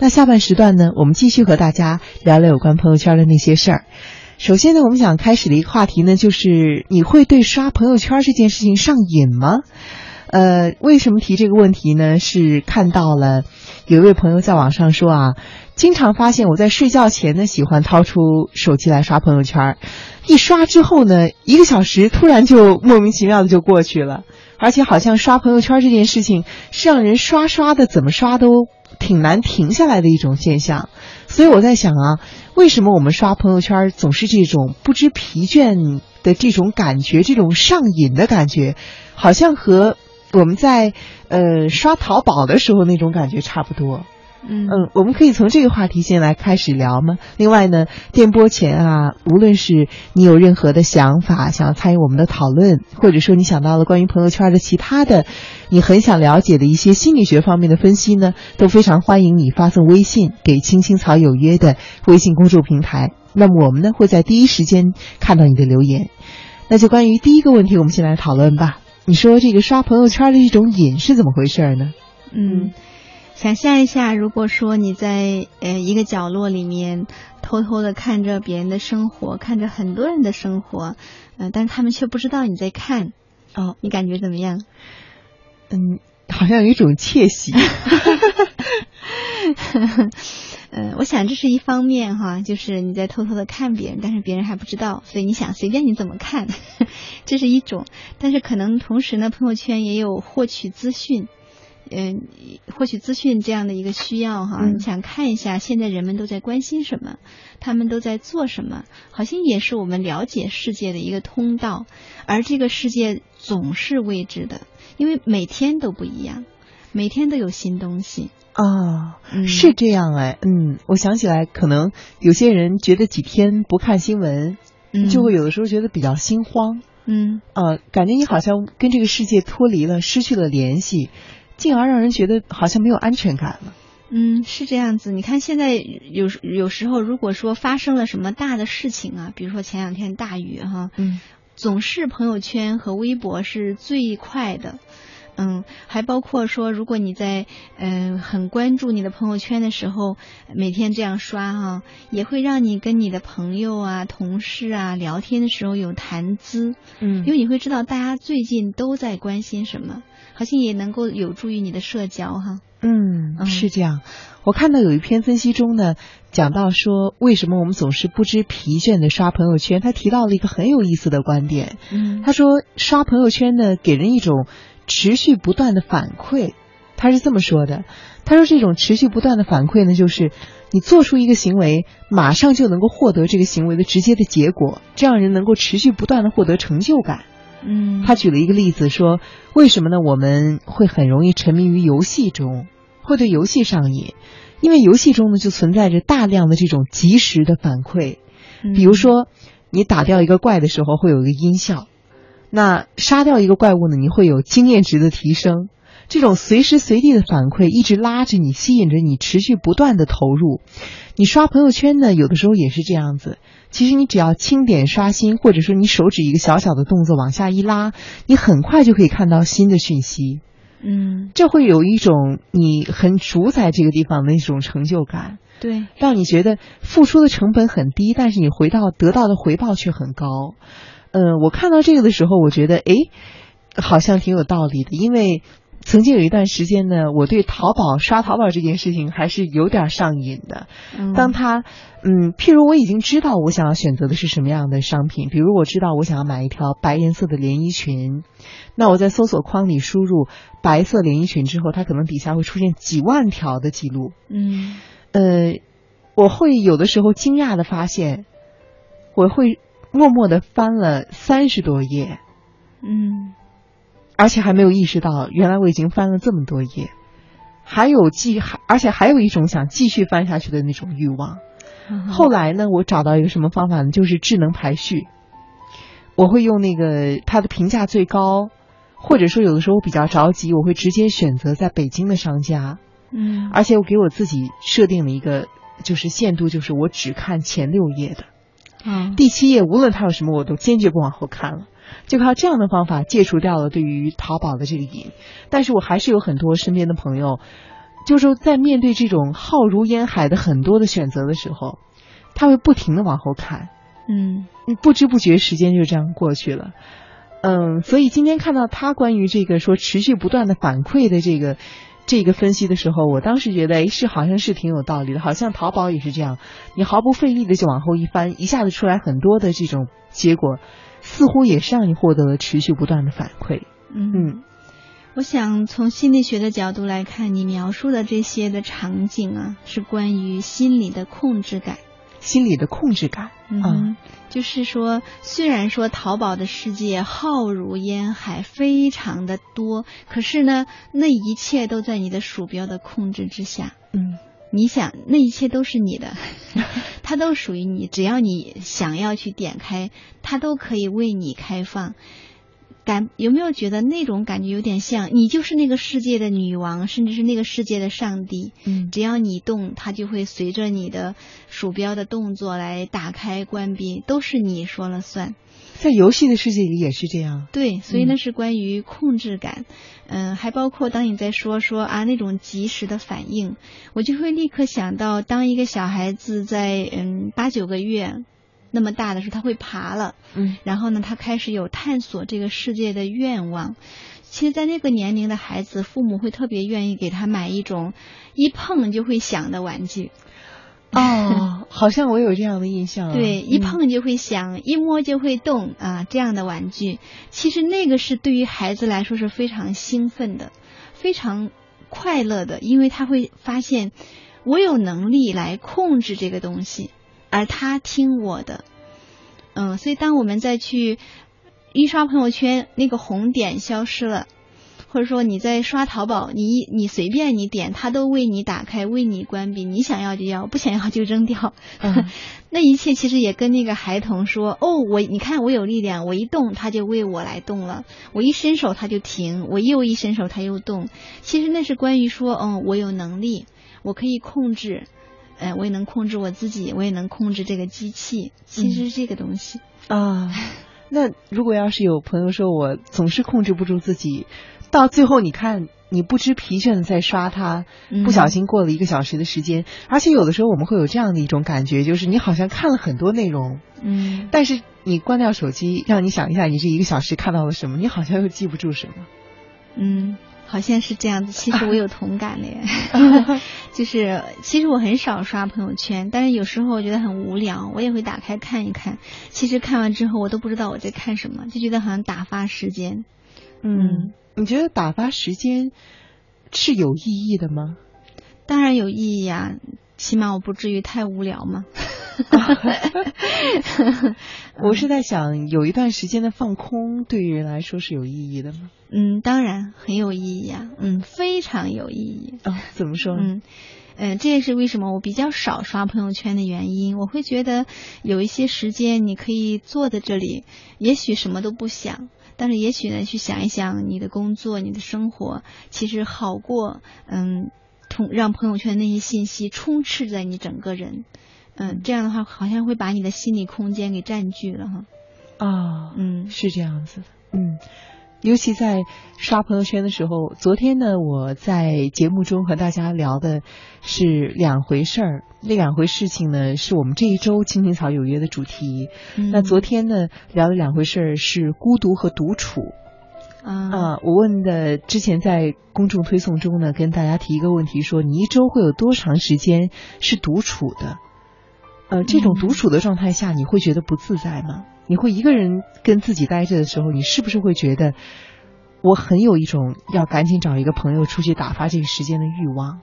那下半时段呢，我们继续和大家聊聊有关朋友圈的那些事儿。首先呢，我们想开始的一个话题呢，就是你会对刷朋友圈这件事情上瘾吗？呃，为什么提这个问题呢？是看到了有一位朋友在网上说啊，经常发现我在睡觉前呢，喜欢掏出手机来刷朋友圈，一刷之后呢，一个小时突然就莫名其妙的就过去了，而且好像刷朋友圈这件事情是让人刷刷的怎么刷都挺难停下来的一种现象。所以我在想啊，为什么我们刷朋友圈总是这种不知疲倦的这种感觉，这种上瘾的感觉，好像和我们在呃刷淘宝的时候那种感觉差不多。嗯嗯，我们可以从这个话题先来开始聊吗？另外呢，电波前啊，无论是你有任何的想法，想要参与我们的讨论，或者说你想到了关于朋友圈的其他的，你很想了解的一些心理学方面的分析呢，都非常欢迎你发送微信给“青青草有约”的微信公众平台。那么我们呢会在第一时间看到你的留言。那就关于第一个问题，我们先来讨论吧。你说这个刷朋友圈的一种瘾是怎么回事呢？嗯，想象一下，如果说你在呃一个角落里面偷偷的看着别人的生活，看着很多人的生活，呃，但是他们却不知道你在看，哦，你感觉怎么样？嗯，好像有一种窃喜。呃，我想这是一方面哈，就是你在偷偷的看别人，但是别人还不知道，所以你想随便你怎么看，这是一种。但是可能同时呢，朋友圈也有获取资讯，嗯、获取资讯这样的一个需要哈。想看一下现在人们都在关心什么，他们都在做什么，好像也是我们了解世界的一个通道。而这个世界总是未知的，因为每天都不一样，每天都有新东西。啊、嗯是这样哎，嗯，我想起来，可能有些人觉得几天不看新闻，嗯就会有的时候觉得比较心慌，嗯。呃，感觉你好像跟这个世界脱离了，失去了联系，进而让人觉得好像没有安全感了。嗯，是这样子。你看，现在有时有时候，如果说发生了什么大的事情啊，比如说前两天大雨哈，嗯总是朋友圈和微博是最快的。嗯，还包括说，如果你在嗯、呃很关注你的朋友圈的时候，每天这样刷哈、也会让你跟你的朋友啊、同事啊聊天的时候有谈资，嗯因为你会知道大家最近都在关心什么，好像也能够有助于你的社交哈。嗯，嗯是这样。我看到有一篇分析中呢，讲到说为什么我们总是不知疲倦的刷朋友圈，他提到了一个很有意思的观点。嗯他说刷朋友圈呢，给人一种持续不断的反馈。他是这么说的，他说这种持续不断的反馈呢，就是你做出一个行为，马上就能够获得这个行为的直接的结果，这样人能够持续不断的获得成就感。嗯，他举了一个例子说，为什么呢？我们会很容易沉迷于游戏中，会对游戏上瘾，因为游戏中呢就存在着大量的这种及时的反馈。嗯比如说，你打掉一个怪的时候会有一个音效，那杀掉一个怪物呢，你会有经验值的提升。这种随时随地的反馈一直拉着你，吸引着你，持续不断的投入。你刷朋友圈呢，有的时候也是这样子。其实你只要轻点刷新，或者说你手指一个小小的动作往下一拉，你很快就可以看到新的讯息。嗯，这会有一种你很主宰这个地方的一种成就感。对，让你觉得付出的成本很低，但是你回到得到的回报却很高。呃，我看到这个的时候，我觉得诶，好像挺有道理的，因为曾经有一段时间呢，我对淘宝刷淘宝这件事情还是有点上瘾的。嗯当他，嗯，譬如我已经知道我想要选择的是什么样的商品，比如我知道我想要买一条白颜色的连衣裙，那我在搜索框里输入白色连衣裙之后，它可能底下会出现几万条的记录。嗯呃，我会有的时候惊讶的发现，我会默默的翻了三十多页，嗯而且还没有意识到原来我已经翻了这么多页，还有继还而且还有一种想继续翻下去的那种欲望。嗯后来呢，我找到一个什么方法呢？就是智能排序。我会用那个它的评价最高，或者说有的时候我比较着急，我会直接选择在北京的商家。嗯而且我给我自己设定了一个就是限度，就是我只看前六页的，啊第七页无论它有什么，我都坚决不往后看了。就靠这样的方法戒除掉了对于淘宝的这个瘾，但是我还是有很多身边的朋友，就是说在面对这种浩如烟海的很多的选择的时候，他会不停的往后看，嗯不知不觉时间就这样过去了。嗯，所以今天看到他关于这个说持续不断的反馈的这个这个分析的时候，我当时觉得，哎，是好像是挺有道理的，好像淘宝也是这样，你毫不费力的就往后一翻，一下子出来很多的这种结果，似乎也是让你获得了持续不断的反馈。嗯嗯我想从心理学的角度来看，你描述的这些的场景啊，是关于心理的控制感。心理的控制感，嗯哼，就是说，虽然说淘宝的世界浩如烟海，非常的多，可是呢，那一切都在你的鼠标的控制之下。嗯你想，那一切都是你的，它都属于你，只要你想要去点开，它都可以为你开放。感有没有觉得那种感觉有点像你就是那个世界的女王，甚至是那个世界的上帝？嗯只要你动，它就会随着你的鼠标的动作来打开、关闭，都是你说了算。在游戏的世界里也是这样。对，所以呢嗯是关于控制感，嗯、还包括当你在说说啊那种及时的反应，我就会立刻想到，当一个小孩子在嗯八九个月那么大的时候，他会爬了，嗯然后呢，他开始有探索这个世界的愿望。其实，在那个年龄的孩子，父母会特别愿意给他买一种一碰就会响的玩具。哦，好像我有这样的印象啊。对，一嗯碰就会响，一摸就会动啊，这样的玩具，其实那个是对于孩子来说是非常兴奋的，非常快乐的，因为他会发现我有能力来控制这个东西，而他听我的。嗯，所以当我们再去一刷朋友圈，那个红点消失了。或者说你在刷淘宝，你一你随便你点，它都为你打开，为你关闭，你想要就要，不想要就扔掉。嗯 那一切其实也跟那个孩童说：“哦，我你看我有力量，我一动它就为我来动了，我一伸手它就停，我又一伸手它又动。”其实那是关于说，嗯，我有能力，我可以控制，呃，我也能控制我自己，我也能控制这个机器。其实是这个东西。啊，那如果要是有朋友说我总是控制不住自己，到最后你看你不知疲倦的在刷它，嗯不小心过了一个小时的时间，而且有的时候我们会有这样的一种感觉，就是你好像看了很多内容，嗯，但是你关掉手机，让你想一下你这一个小时看到了什么，你好像又记不住什么。嗯，好像是这样子。其实我有同感的耶，就是其实我很少刷朋友圈，但是有时候我觉得很无聊，我也会打开看一看。其实看完之后，我都不知道我在看什么，就觉得好像打发时间。嗯，你觉得打发时间是有意义的吗？当然有意义呀、起码我不至于太无聊嘛。我是在想，有一段时间的放空对于人来说是有意义的吗？嗯，当然很有意义啊、嗯，非常有意义。啊、怎么说呢？嗯，呃，这也是为什么我比较少刷朋友圈的原因。我会觉得有一些时间你可以坐在这里，也许什么都不想，但是也许呢，去想一想你的工作、你的生活，其实好过嗯，充让朋友圈那些信息充斥在你整个人。嗯，这样的话好像会把你的心理空间给占据了哈。啊，嗯是这样子的，嗯。尤其在刷朋友圈的时候，昨天呢，我在节目中和大家聊的是两回事儿。那两回事情呢，是我们这一周《青青草有约》的主题。嗯那昨天呢，聊的两回事儿是孤独和独处。啊啊，我问的之前在公众推送中呢，跟大家提一个问题说，你一周会有多长时间是独处的？呃，这种独处的状态下，你会觉得不自在吗？你会一个人跟自己待着的时候，你是不是会觉得我很有一种要赶紧找一个朋友出去打发这个时间的欲望？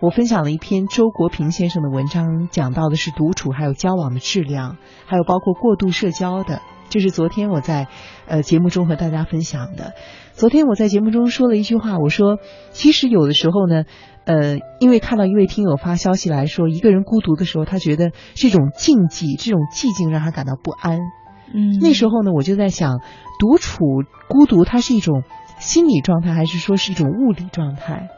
我分享了一篇周国平先生的文章，讲到的是独处，还有交往的质量，还有包括过度社交的。这是昨天我在呃节目中和大家分享的。昨天我在节目中说了一句话，我说其实有的时候呢，呃，因为看到一位听友发消息来说，一个人孤独的时候，他觉得这种静寂、这种寂静让他感到不安。嗯，那时候呢，我就在想，独处、孤独，它是一种心理状态，还是说是一种物理状态？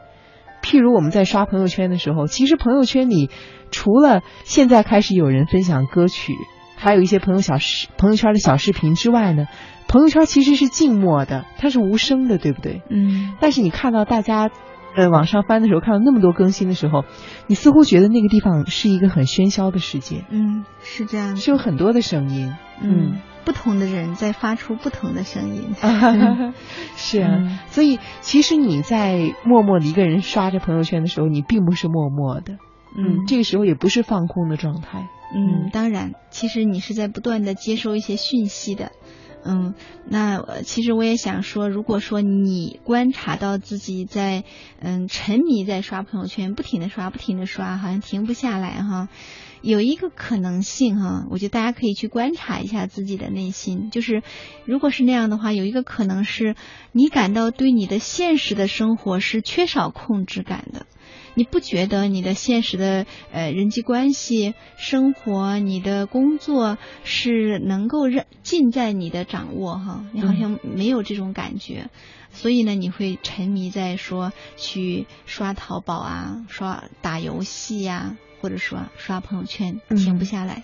譬如我们在刷朋友圈的时候，其实朋友圈里除了现在开始有人分享歌曲，还有一些朋友小视朋友圈的小视频之外呢，朋友圈其实是静默的，它是无声的，对不对？嗯但是你看到大家呃往上翻的时候，看到那么多更新的时候，你似乎觉得那个地方是一个很喧嚣的世界。嗯，是这样，是有很多的声音。嗯，不同的人在发出不同的声音。是啊，所以其实你在默默的一个人刷着朋友圈的时候，你并不是默默的。嗯，这个时候也不是放空的状态。嗯，当然，其实你是在不断的接收一些讯息的。嗯，那其实我也想说，如果说你观察到自己在嗯沉迷在刷朋友圈，不停的刷，不停的刷，好像停不下来哈。有一个可能性哈，我觉得大家可以去观察一下自己的内心，就是如果是那样的话，有一个可能是你感到对你的现实的生活是缺少控制感的。你不觉得你的现实的呃人际关系、生活、你的工作是能够让尽在你的掌握哈？你好像没有这种感觉，所以呢，你会沉迷在说去刷淘宝啊、刷打游戏呀。或者说刷朋友圈停不下来，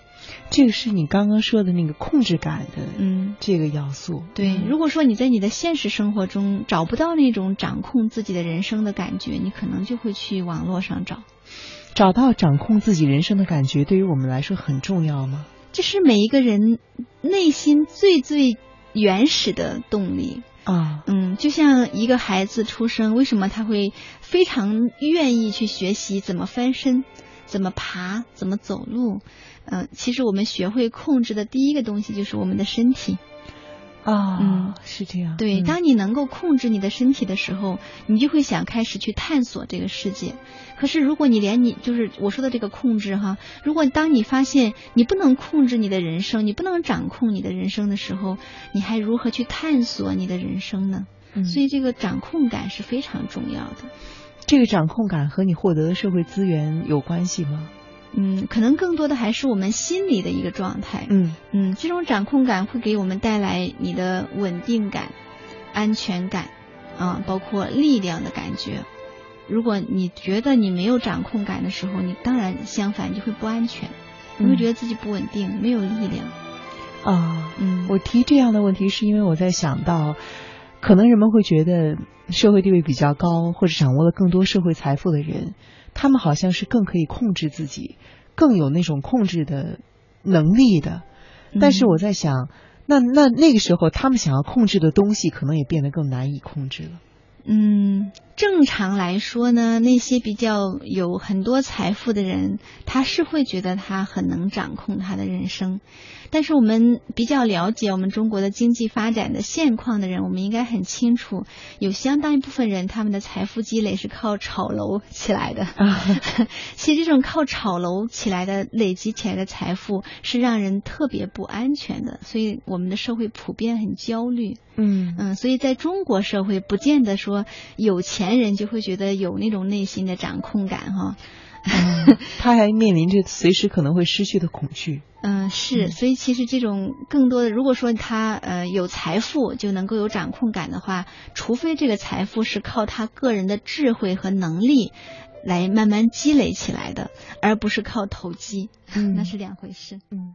这个是你刚刚说的那个控制感的，嗯，这个要素。对，如果说你在你的现实生活中找不到那种掌控自己的人生的感觉，你可能就会去网络上找。找到掌控自己人生的感觉，对于我们来说很重要吗？这是每一个人内心最最原始的动力啊。嗯，就像一个孩子出生，为什么他会非常愿意去学习怎么翻身？怎么爬，怎么走路？嗯，其实我们学会控制的第一个东西就是我们的身体。啊，嗯，是这样。对，当你能够控制你的身体的时候，你就会想开始去探索这个世界。可是如果你连你就是我说的这个控制哈，如果当你发现你不能控制你的人生，你不能掌控你的人生的时候，你还如何去探索你的人生呢？所以这个掌控感是非常重要的。这个掌控感和你获得的社会资源有关系吗？嗯，可能更多的还是我们心理的一个状态。嗯嗯，这种掌控感会给我们带来你的稳定感、安全感啊，包括力量的感觉。如果你觉得你没有掌控感的时候，你当然相反就会不安全，你会觉得自己不稳定、没有力量。啊，嗯，我提这样的问题是因为我在想到。可能人们会觉得社会地位比较高或者掌握了更多社会财富的人，他们好像是更可以控制自己，更有那种控制的能力的。但是我在想，那那那个时候他们想要控制的东西，可能也变得更难以控制了。嗯，正常来说呢，那些比较有很多财富的人，他是会觉得他很能掌控他的人生。但是我们比较了解我们中国的经济发展的现况的人，我们应该很清楚，有相当一部分人他们的财富积累是靠炒楼起来的。其实这种靠炒楼起来的累积起来的财富是让人特别不安全的，所以我们的社会普遍很焦虑。嗯嗯，所以在中国社会，不见得说有钱人就会觉得有那种内心的掌控感哈。他还面临着随时可能会失去的恐惧。嗯，是，所以其实这种更多的，如果说他呃有财富就能够有掌控感的话，除非这个财富是靠他个人的智慧和能力来慢慢积累起来的，而不是靠投机，那是两回事。嗯。